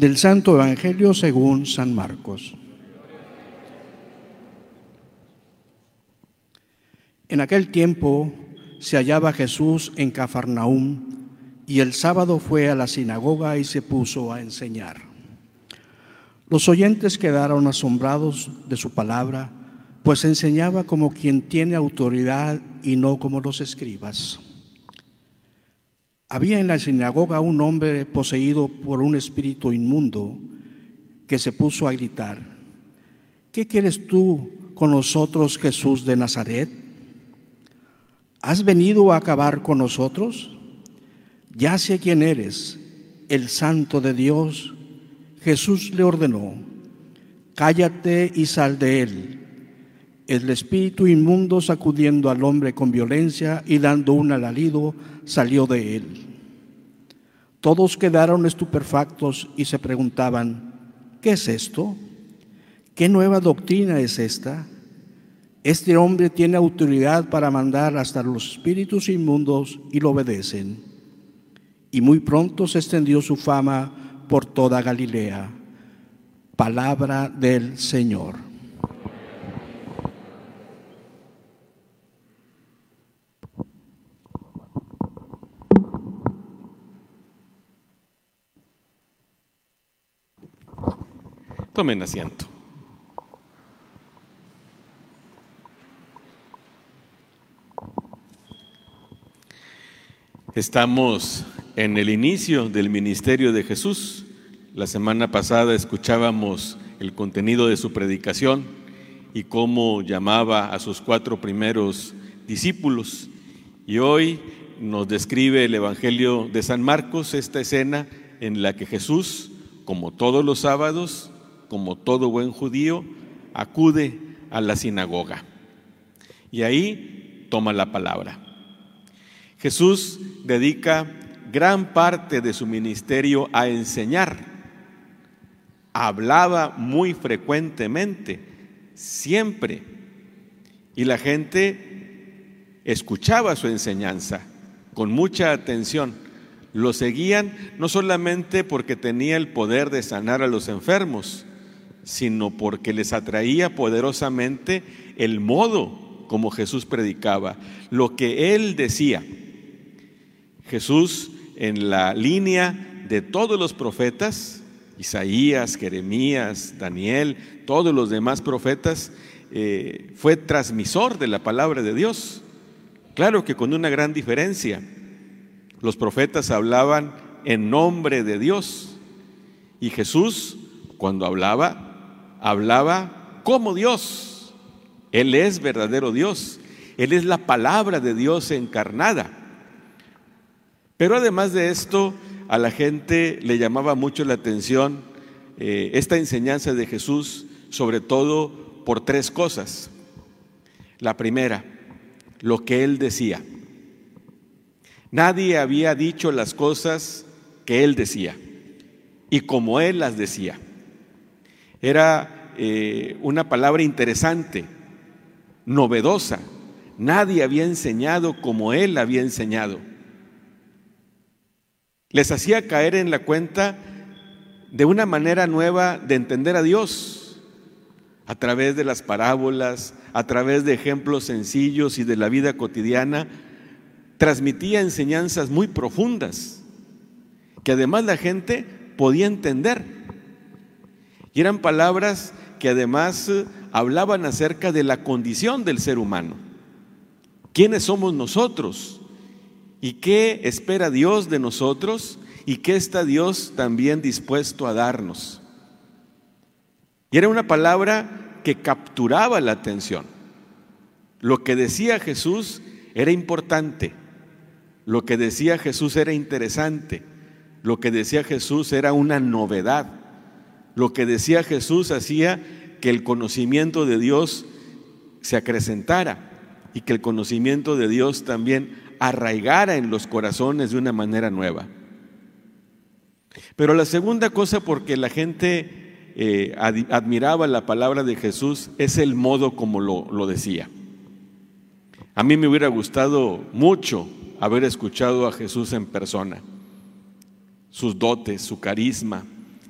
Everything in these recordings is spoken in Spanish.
Del Santo Evangelio según San Marcos. En aquel tiempo se hallaba Jesús en Cafarnaúm y el sábado fue a la sinagoga y se puso a enseñar. Los oyentes quedaron asombrados de su palabra, pues enseñaba como quien tiene autoridad y no como los escribas. Había en la sinagoga un hombre poseído por un espíritu inmundo que se puso a gritar, ¿qué quieres tú con nosotros, Jesús de Nazaret? ¿Has venido a acabar con nosotros? Ya sé quién eres, el santo de Dios. Jesús le ordenó, cállate y sal de él. El espíritu inmundo sacudiendo al hombre con violencia y dando un alarido salió de él. Todos quedaron estupefactos y se preguntaban, ¿qué es esto? ¿Qué nueva doctrina es esta? Este hombre tiene autoridad para mandar hasta los espíritus inmundos y lo obedecen. Y muy pronto se extendió su fama por toda Galilea. Palabra del Señor. Tomen asiento. Estamos en el inicio del ministerio de Jesús. La semana pasada escuchábamos el contenido de su predicación y cómo llamaba a sus cuatro primeros discípulos. Y hoy nos describe el Evangelio de San Marcos esta escena en la que Jesús, como todos los sábados, como todo buen judío, acude a la sinagoga. Y ahí toma la palabra. Jesús dedica gran parte de su ministerio a enseñar. Hablaba muy frecuentemente, siempre, y la gente escuchaba su enseñanza con mucha atención. Lo seguían no solamente porque tenía el poder de sanar a los enfermos, sino porque les atraía poderosamente el modo como Jesús predicaba, lo que él decía. Jesús en la línea de todos los profetas, Isaías, Jeremías, Daniel, todos los demás profetas, eh, fue transmisor de la palabra de Dios. Claro que con una gran diferencia. Los profetas hablaban en nombre de Dios y Jesús, cuando hablaba, hablaba como Dios. Él es verdadero Dios. Él es la palabra de Dios encarnada. Pero además de esto, a la gente le llamaba mucho la atención eh, esta enseñanza de Jesús, sobre todo por tres cosas. La primera, lo que él decía. Nadie había dicho las cosas que él decía y como él las decía. Era eh, una palabra interesante, novedosa. Nadie había enseñado como él había enseñado. Les hacía caer en la cuenta de una manera nueva de entender a Dios, a través de las parábolas, a través de ejemplos sencillos y de la vida cotidiana, transmitía enseñanzas muy profundas, que además la gente podía entender. Y eran palabras que además eh, hablaban acerca de la condición del ser humano. ¿Quiénes somos nosotros? ¿Y qué espera Dios de nosotros? ¿Y qué está Dios también dispuesto a darnos? Y era una palabra que capturaba la atención. Lo que decía Jesús era importante. Lo que decía Jesús era interesante. Lo que decía Jesús era una novedad. Lo que decía Jesús hacía que el conocimiento de Dios se acrecentara y que el conocimiento de Dios también arraigara en los corazones de una manera nueva. Pero la segunda cosa porque la gente eh, admiraba la palabra de Jesús es el modo como lo, lo decía. A mí me hubiera gustado mucho haber escuchado a Jesús en persona, sus dotes, su carisma,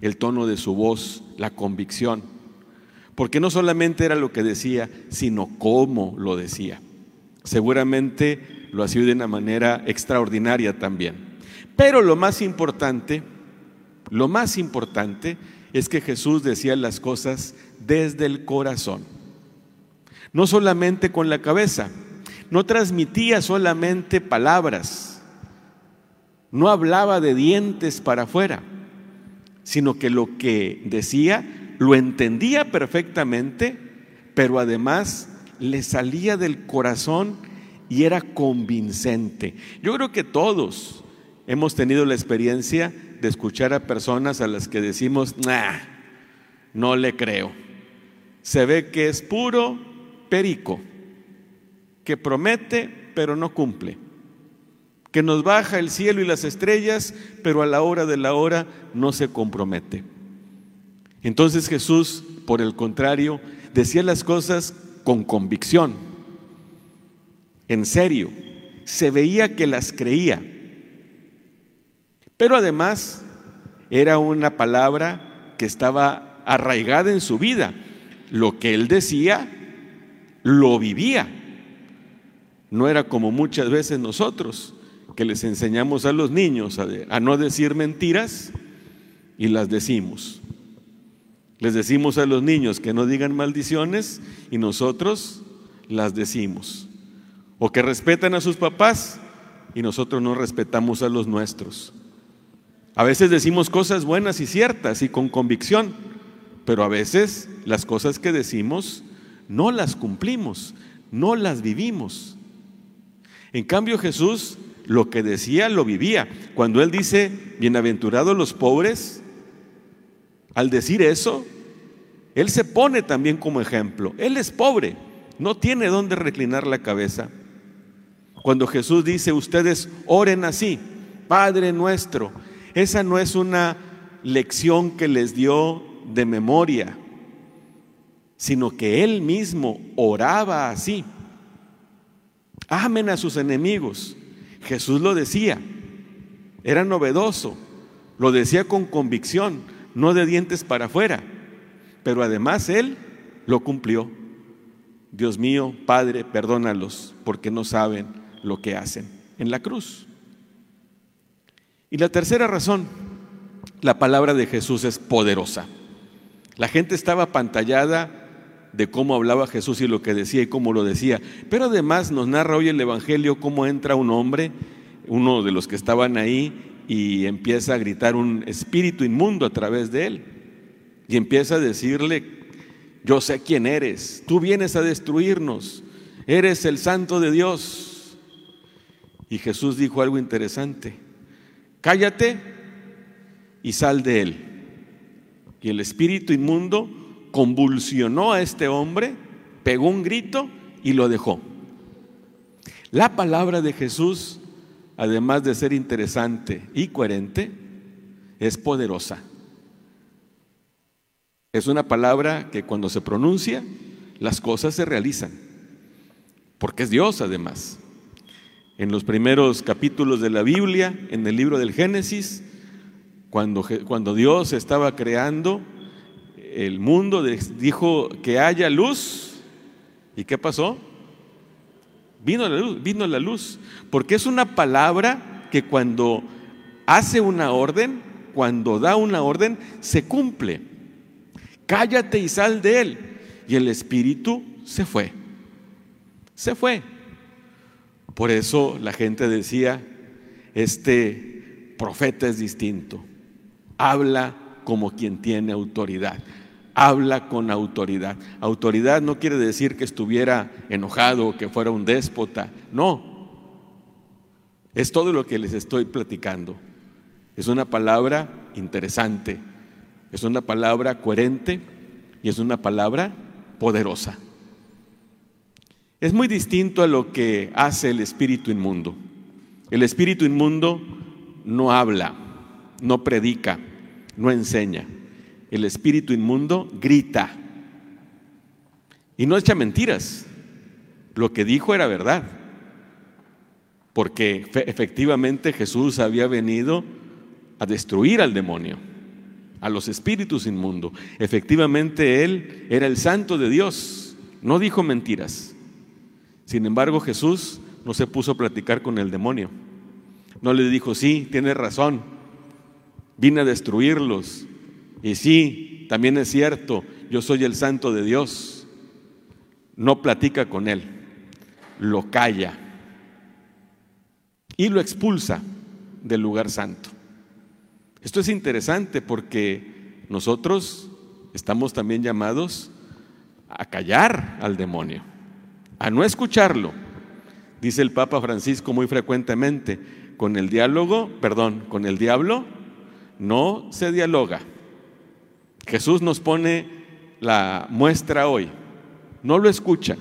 el tono de su voz, la convicción, porque no solamente era lo que decía, sino cómo lo decía. Seguramente lo hacía de una manera extraordinaria también. Pero lo más importante, lo más importante es que Jesús decía las cosas desde el corazón, no solamente con la cabeza, no transmitía solamente palabras, no hablaba de dientes para afuera, sino que lo que decía lo entendía perfectamente, pero además le salía del corazón y era convincente. Yo creo que todos hemos tenido la experiencia de escuchar a personas a las que decimos, nah, no le creo. Se ve que es puro perico, que promete pero no cumple, que nos baja el cielo y las estrellas, pero a la hora de la hora no se compromete. Entonces Jesús, por el contrario, decía las cosas con convicción, en serio, se veía que las creía. Pero además era una palabra que estaba arraigada en su vida. Lo que él decía, lo vivía. No era como muchas veces nosotros, que les enseñamos a los niños a, no decir mentiras y las decimos. Les decimos a los niños que no digan maldiciones y nosotros las decimos. O que respetan a sus papás y nosotros no respetamos a los nuestros. A veces decimos cosas buenas y ciertas y con convicción, pero a veces las cosas que decimos no las cumplimos, no las vivimos. En cambio Jesús lo que decía lo vivía. Cuando él dice, bienaventurados los pobres, al decir eso, él se pone también como ejemplo. Él es pobre, no tiene dónde reclinar la cabeza. Cuando Jesús dice, ustedes oren así, Padre nuestro, esa no es una lección que les dio de memoria, sino que él mismo oraba así. Amen a sus enemigos. Jesús lo decía, era novedoso, lo decía con convicción, no de dientes para afuera, pero además Él lo cumplió. Dios mío, Padre, perdónalos porque no saben lo que hacen en la cruz. Y la tercera razón, la palabra de Jesús es poderosa. La gente estaba pantallada de cómo hablaba Jesús y lo que decía y cómo lo decía. Pero además nos narra hoy el Evangelio cómo entra un hombre, uno de los que estaban ahí, y empieza a gritar un espíritu inmundo a través de él. Y empieza a decirle, yo sé quién eres, tú vienes a destruirnos, eres el santo de Dios. Y Jesús dijo algo interesante, cállate y sal de él. Y el espíritu inmundo convulsionó a este hombre, pegó un grito y lo dejó. La palabra de Jesús, además de ser interesante y coherente, es poderosa. Es una palabra que cuando se pronuncia, las cosas se realizan, porque es Dios además. En los primeros capítulos de la Biblia, en el libro del Génesis, cuando, cuando Dios estaba creando, el mundo dijo que haya luz. ¿Y qué pasó? Vino la luz, vino la luz. Porque es una palabra que cuando hace una orden, cuando da una orden, se cumple. Cállate y sal de él. Y el espíritu se fue. Se fue. Por eso la gente decía, este profeta es distinto. Habla como quien tiene autoridad habla con autoridad. Autoridad no quiere decir que estuviera enojado o que fuera un déspota, no. Es todo lo que les estoy platicando. Es una palabra interesante, Es una palabra coherente y es una palabra poderosa. Es muy distinto a lo que hace el espíritu inmundo. El espíritu inmundo no habla, no predica, no enseña. El espíritu inmundo grita y no echa mentiras. Lo que dijo era verdad, porque efectivamente Jesús había venido a destruir al demonio, a los espíritus inmundos. Efectivamente Él era el santo de Dios, no dijo mentiras. Sin embargo, Jesús no se puso a platicar con el demonio. No le dijo, sí, tienes razón, vine a destruirlos. Y sí, también es cierto, yo soy el santo de Dios. No platica con él, lo calla y lo expulsa del lugar santo. Esto es interesante porque nosotros estamos también llamados a callar al demonio, a no escucharlo. Dice el Papa Francisco muy frecuentemente, con el diálogo, perdón, con el diablo no se dialoga. Jesús nos pone la muestra hoy. No lo escucha,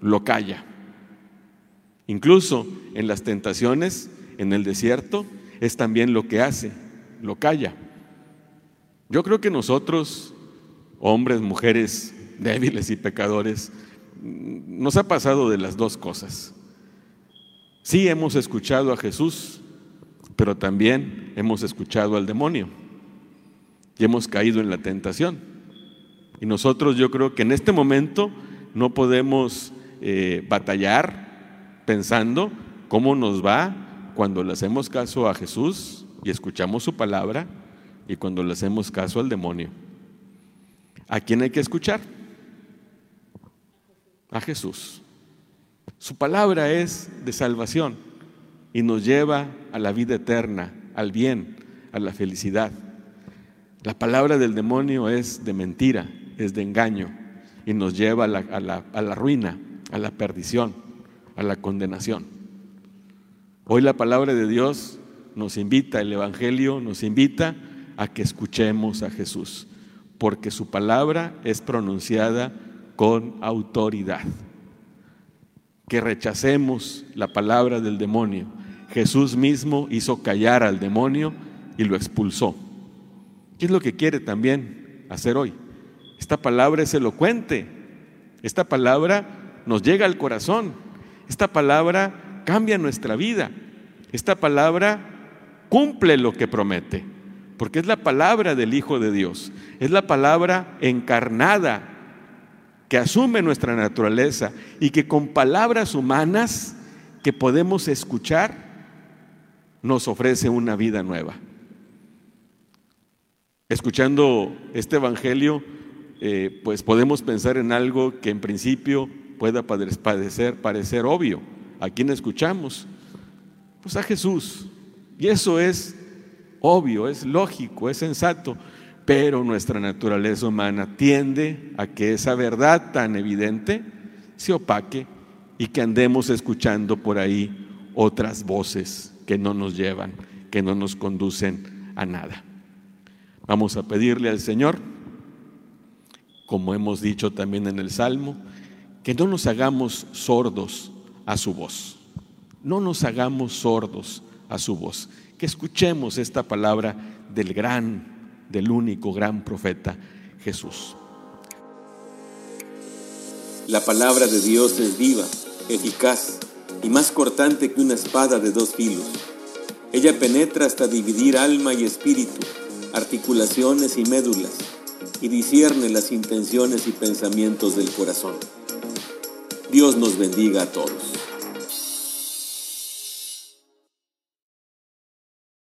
lo calla. Incluso en las tentaciones, en el desierto, es también lo que hace, lo calla. Yo creo que nosotros, hombres, mujeres débiles y pecadores, nos ha pasado de las dos cosas. Sí hemos escuchado a Jesús, pero también hemos escuchado al demonio y hemos caído en la tentación. Y nosotros yo creo que en este momento no podemos eh, batallar pensando cómo nos va cuando le hacemos caso a Jesús y escuchamos su palabra y cuando le hacemos caso al demonio. ¿A quién hay que escuchar? A Jesús. Su palabra es de salvación y nos lleva a la vida eterna, al bien, a la felicidad. La palabra del demonio es de mentira, es de engaño y nos lleva a la, ruina, a la perdición, a la condenación. Hoy la palabra de Dios nos invita, el Evangelio nos invita a que escuchemos a Jesús, porque su palabra es pronunciada con autoridad que rechacemos la palabra del demonio. Jesús mismo hizo callar al demonio y lo expulsó. ¿Qué es lo que quiere también hacer hoy? Esta palabra es elocuente. Esta palabra nos llega al corazón. Esta palabra cambia nuestra vida. Esta palabra cumple lo que promete. Porque es la palabra del Hijo de Dios. Es la palabra encarnada que asume nuestra naturaleza y que con palabras humanas que podemos escuchar nos ofrece una vida nueva. Escuchando este Evangelio, eh, pues podemos pensar en algo que en principio pueda parecer obvio. ¿A quién escuchamos? Pues a Jesús. Y eso es obvio, es lógico, es sensato pero nuestra naturaleza humana tiende a que esa verdad tan evidente se opaque y que andemos escuchando por ahí otras voces que no nos llevan, que no nos conducen a nada. Vamos a pedirle al Señor, como hemos dicho también en el Salmo, que no nos hagamos sordos a su voz. No nos hagamos sordos a su voz. Que escuchemos esta palabra del gran del único gran profeta Jesús. La palabra de Dios es viva, eficaz y más cortante que una espada de dos filos. Ella penetra hasta dividir alma y espíritu, articulaciones y médulas, y discierne las intenciones y pensamientos del corazón. Dios nos bendiga a todos.